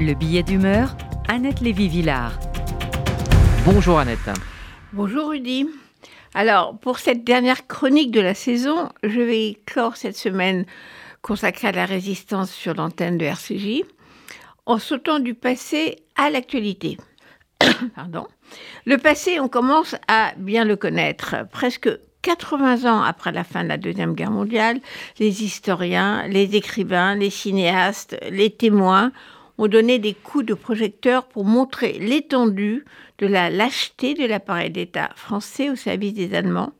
Le billet d'humeur, Annette Lévy-Villard. Bonjour Annette. Bonjour Rudy. Alors, pour cette dernière chronique de la saison, je vais clore cette semaine consacrée à la résistance sur l'antenne de RCJ en sautant du passé à l'actualité. Pardon. Le passé, on commence à bien le connaître. Presque 80 ans après la fin de la Deuxième Guerre mondiale, les historiens, les écrivains, les cinéastes, les témoins ont donné des coups de projecteur pour montrer l'étendue de la lâcheté de l'appareil d'État français au service des Allemands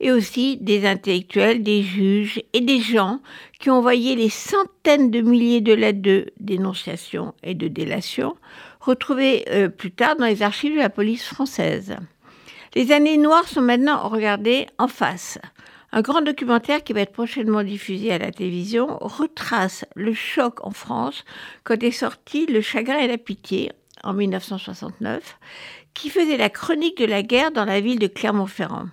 et aussi des intellectuels, des juges et des gens qui ont envoyé les centaines de milliers de lettres de dénonciation et de délation retrouvées euh, plus tard dans les archives de la police française. Les années noires sont maintenant regardées en face. Un grand documentaire qui va être prochainement diffusé à la télévision retrace le choc en France quand est sorti Le chagrin et la pitié en 1969, qui faisait la chronique de la guerre dans la ville de Clermont-Ferrand.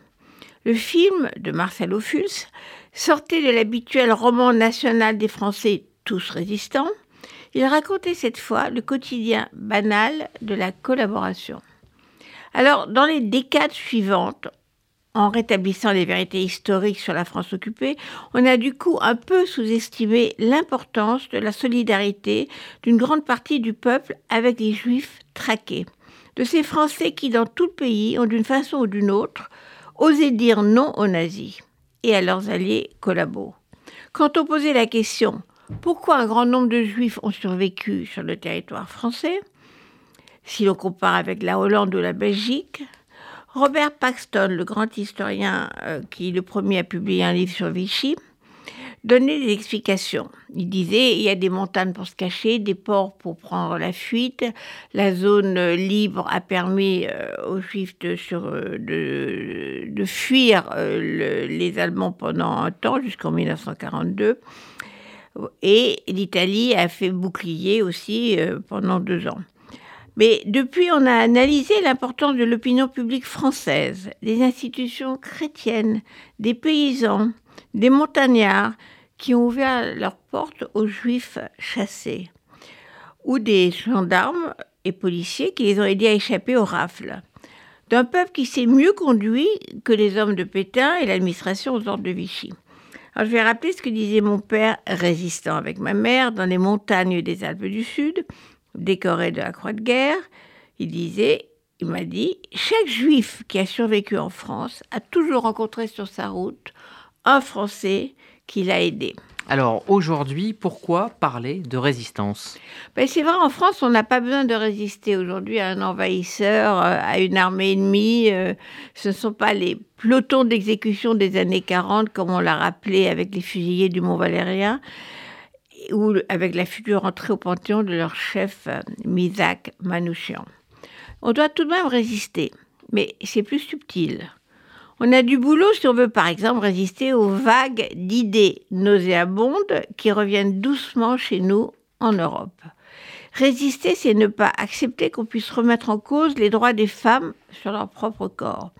Le film de Marcel Ophuls sortait de l'habituel roman national des Français tous résistants. Il racontait cette fois le quotidien banal de la collaboration. Alors, dans les décades suivantes, en rétablissant les vérités historiques sur la France occupée, on a du coup un peu sous-estimé l'importance de la solidarité d'une grande partie du peuple avec les Juifs traqués, de ces Français qui, dans tout le pays, ont d'une façon ou d'une autre osé dire non aux nazis et à leurs alliés collabos. Quand on posait la question pourquoi un grand nombre de Juifs ont survécu sur le territoire français, si l'on compare avec la Hollande ou la Belgique. Robert Paxton, le grand historien euh, qui le premier a publié un livre sur Vichy, donnait des explications. Il disait il y a des montagnes pour se cacher, des ports pour prendre la fuite. La zone libre a permis euh, aux Juifs de, euh, fuir les Allemands pendant un temps, jusqu'en 1942. Et l'Italie a fait bouclier aussi pendant deux ans. Mais depuis, on a analysé l'importance de l'opinion publique française, des institutions chrétiennes, des paysans, des montagnards qui ont ouvert leurs portes aux juifs chassés, ou des gendarmes et policiers qui les ont aidés à échapper aux rafles. D'un peuple qui s'est mieux conduit que les hommes de Pétain et l'administration aux ordres de Vichy. Alors, je vais rappeler ce que disait mon père, résistant avec ma mère, dans les montagnes des Alpes du Sud, décoré de la croix de guerre, il disait, il m'a dit, chaque juif qui a survécu en France a toujours rencontré sur sa route un Français qui l'a aidé. Alors aujourd'hui, pourquoi parler de résistance? Ben, C'est vrai, en France, on n'a pas besoin de résister aujourd'hui à un envahisseur, euh, à une armée ennemie. Euh, ce ne sont pas les pelotons d'exécution des années 40, comme on l'a rappelé avec les fusillés du Mont Valérien ou avec la future entrée au Panthéon de leur chef euh, Misak Manouchian. On doit tout de même résister, mais c'est plus subtil. On a du boulot si on veut par exemple résister aux vagues d'idées nauséabondes qui reviennent doucement chez nous en Europe. Résister, c'est ne pas accepter qu'on puisse remettre en cause les droits des femmes sur leur propre corps,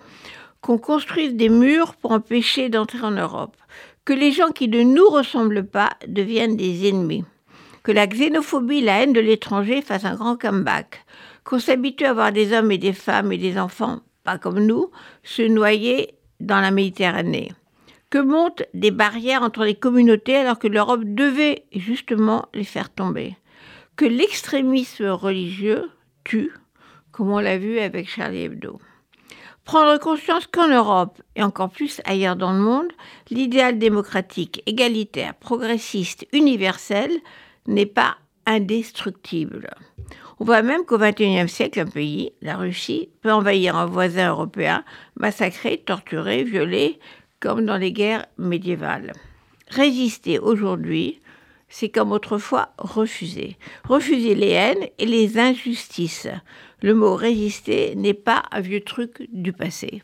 qu'on construise des murs pour empêcher d'entrer en Europe, que les gens qui ne nous ressemblent pas deviennent des ennemis, que la xénophobie, la haine de l'étranger fassent un grand comeback, qu'on s'habitue à voir des hommes et des femmes et des enfants, pas comme nous, se noyer dans la Méditerranée, que montent des barrières entre les communautés alors que l'Europe devait justement les faire tomber, que l'extrémisme religieux tue, comme on l'a vu avec Charlie Hebdo. Prendre conscience qu'en Europe, et encore plus ailleurs dans le monde, l'idéal démocratique, égalitaire, progressiste, universel n'est pas indestructible. On voit même qu'au XXIe siècle, un pays, la Russie, peut envahir un voisin européen, massacrer, torturer, violer, comme dans les guerres médiévales. Résister aujourd'hui, c'est comme autrefois refuser. Refuser les haines et les injustices. Le mot résister n'est pas un vieux truc du passé.